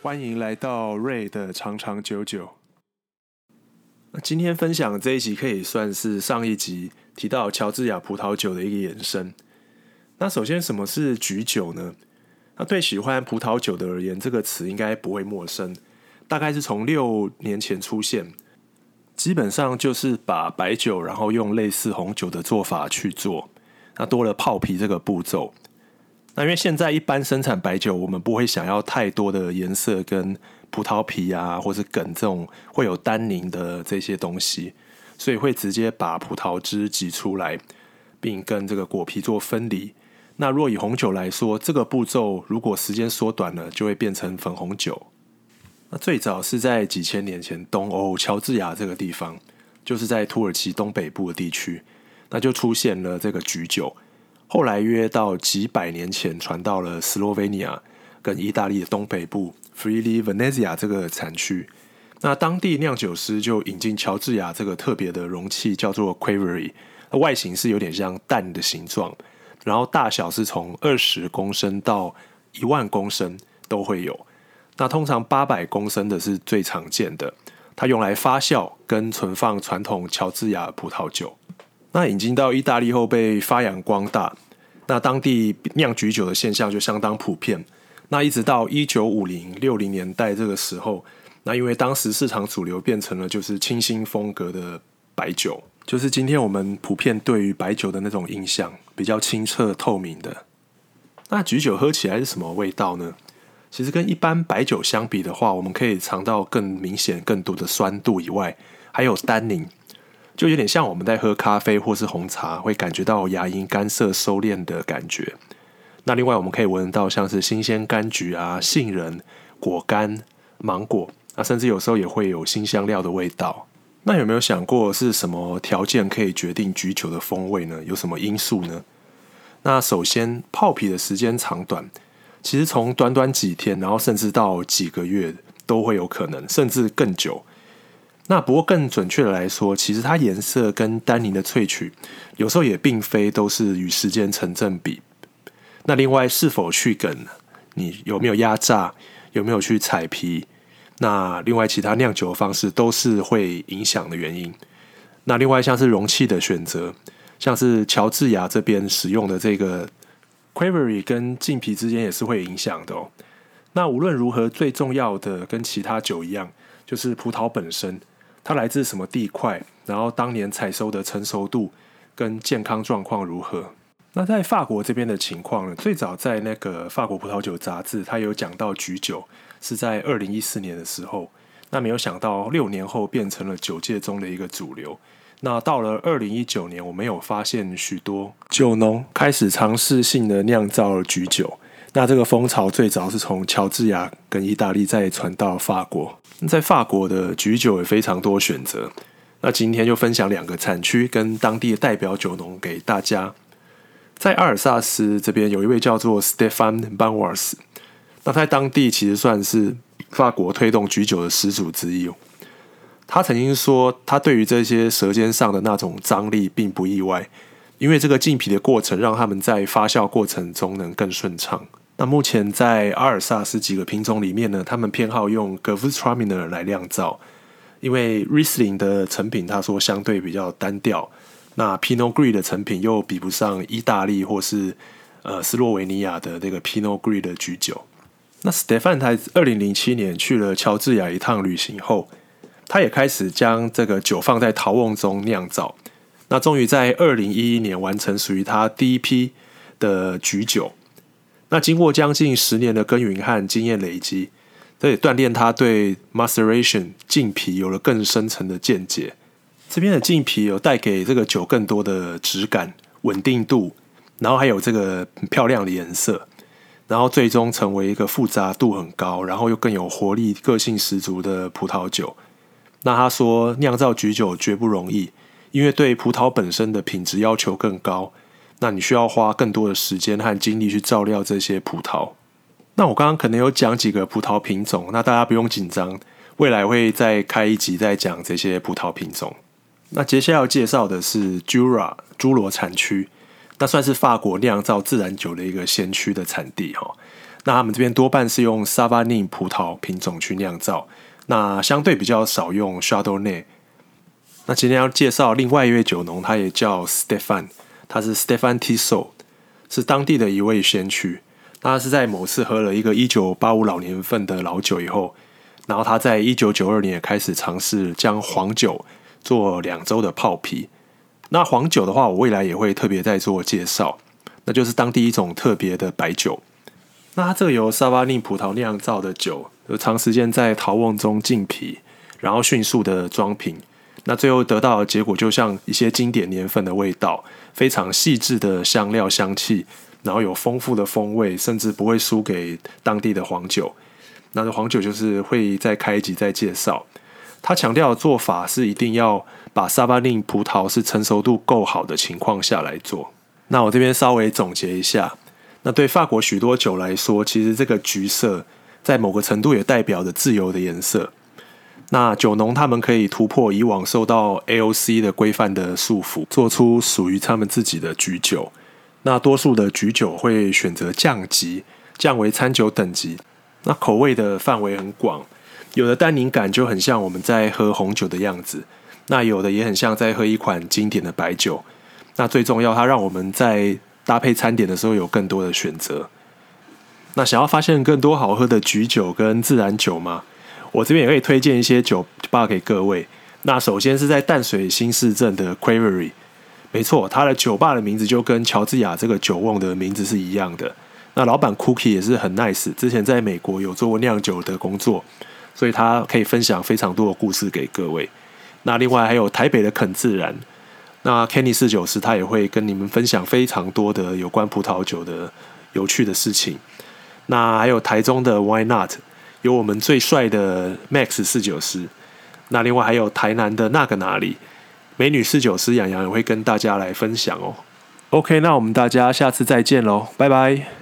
欢迎来到瑞的长长久久。今天分享这一集可以算是上一集提到乔治亚葡萄酒的一个延伸。那首先，什么是橘酒呢？那对喜欢葡萄酒的而言，这个词应该不会陌生。大概是从六年前出现，基本上就是把白酒，然后用类似红酒的做法去做，那多了泡皮这个步骤。那因为现在一般生产白酒，我们不会想要太多的颜色跟葡萄皮啊，或是梗这种会有单宁的这些东西，所以会直接把葡萄汁挤出来，并跟这个果皮做分离。那若以红酒来说，这个步骤如果时间缩短了，就会变成粉红酒。那最早是在几千年前，东欧乔治亚这个地方，就是在土耳其东北部的地区，那就出现了这个橘酒。后来约到几百年前，传到了斯洛维尼亚跟意大利的东北部，Friuli Venezia 这个产区。那当地酿酒师就引进乔治亚这个特别的容器，叫做 Quevery，外形是有点像蛋的形状。然后大小是从二十公升到一万公升都会有，那通常八百公升的是最常见的，它用来发酵跟存放传统乔治亚葡萄酒。那引进到意大利后被发扬光大，那当地酿橘酒的现象就相当普遍。那一直到一九五零六零年代这个时候，那因为当时市场主流变成了就是清新风格的白酒。就是今天我们普遍对于白酒的那种印象，比较清澈透明的。那橘酒喝起来是什么味道呢？其实跟一般白酒相比的话，我们可以尝到更明显、更多的酸度以外，还有单宁，就有点像我们在喝咖啡或是红茶，会感觉到牙龈干涩收敛的感觉。那另外我们可以闻到像是新鲜柑橘啊、杏仁、果干、芒果，那甚至有时候也会有新香料的味道。那有没有想过是什么条件可以决定橘酒的风味呢？有什么因素呢？那首先，泡皮的时间长短，其实从短短几天，然后甚至到几个月都会有可能，甚至更久。那不过更准确的来说，其实它颜色跟单宁的萃取，有时候也并非都是与时间成正比。那另外，是否去梗，你有没有压榨，有没有去采皮？那另外其他酿酒方式都是会影响的原因。那另外像是容器的选择，像是乔治亚这边使用的这个 Quevery 跟浸皮之间也是会影响的哦。那无论如何，最重要的跟其他酒一样，就是葡萄本身，它来自什么地块，然后当年采收的成熟度跟健康状况如何。那在法国这边的情况呢，最早在那个法国葡萄酒杂志，它有讲到橘酒。是在二零一四年的时候，那没有想到六年后变成了酒界中的一个主流。那到了二零一九年，我们有发现许多酒农开始尝试性的酿造了橘酒。那这个风潮最早是从乔治亚跟意大利再传到法国。在法国的橘酒也非常多选择。那今天就分享两个产区跟当地的代表酒农给大家。在阿尔萨斯这边有一位叫做 Stéphane Benoist。那在当地其实算是法国推动橘酒的始祖之一哦。他曾经说，他对于这些舌尖上的那种张力并不意外，因为这个浸皮的过程让他们在发酵过程中能更顺畅。那目前在阿尔萨斯几个品种里面呢，他们偏好用 Gewürztraminer 来酿造，因为 Riesling 的成品他说相对比较单调，那 Pinot Gris 的成品又比不上意大利或是呃斯洛维尼亚的那个 Pinot Gris 的橘酒。那 Stephen 他二零零七年去了乔治亚一趟旅行后，他也开始将这个酒放在陶瓮中酿造。那终于在二零一一年完成属于他第一批的橘酒。那经过将近十年的耕耘和经验累积，这也锻炼他对 maceration 浸皮有了更深层的见解。这边的浸皮有带给这个酒更多的质感、稳定度，然后还有这个漂亮的颜色。然后最终成为一个复杂度很高，然后又更有活力、个性十足的葡萄酒。那他说，酿造橘酒绝不容易，因为对葡萄本身的品质要求更高。那你需要花更多的时间和精力去照料这些葡萄。那我刚刚可能有讲几个葡萄品种，那大家不用紧张，未来会再开一集再讲这些葡萄品种。那接下来要介绍的是 Jura 侏罗产区，那算是法国酿造自然酒的一个先驱的产地哈。那他们这边多半是用 s a v a n i n 葡萄品种去酿造，那相对比较少用 Chardonnay。那今天要介绍另外一位酒农，他也叫 stephan 他是 stephan Tissot，是当地的一位先驱。那他是在某次喝了一个一九八五老年份的老酒以后，然后他在一九九二年也开始尝试将黄酒做两周的泡皮。那黄酒的话，我未来也会特别再做介绍，那就是当地一种特别的白酒。那它这个由萨瓦尼葡萄酿造的酒，有长时间在陶瓮中浸皮，然后迅速的装瓶，那最后得到的结果就像一些经典年份的味道，非常细致的香料香气，然后有丰富的风味，甚至不会输给当地的黄酒。那这黄酒就是会再开一集再介绍。他强调的做法是一定要把萨瓦尼葡萄是成熟度够好的情况下来做。那我这边稍微总结一下。那对法国许多酒来说，其实这个橘色在某个程度也代表着自由的颜色。那酒农他们可以突破以往受到 AOC 的规范的束缚，做出属于他们自己的橘酒。那多数的橘酒会选择降级，降为餐酒等级。那口味的范围很广，有的单宁感就很像我们在喝红酒的样子，那有的也很像在喝一款经典的白酒。那最重要，它让我们在搭配餐点的时候有更多的选择。那想要发现更多好喝的橘酒跟自然酒吗？我这边也可以推荐一些酒吧给各位。那首先是在淡水新市镇的 Quavery，没错，它的酒吧的名字就跟乔治亚这个酒瓮的名字是一样的。那老板 Cookie 也是很 nice，之前在美国有做过酿酒的工作，所以他可以分享非常多的故事给各位。那另外还有台北的肯自然。那 Kenny 四九师他也会跟你们分享非常多的有关葡萄酒的有趣的事情。那还有台中的 Why Not，有我们最帅的 Max 四九师。那另外还有台南的那个哪里美女四九师杨洋也会跟大家来分享哦。OK，那我们大家下次再见喽，拜拜。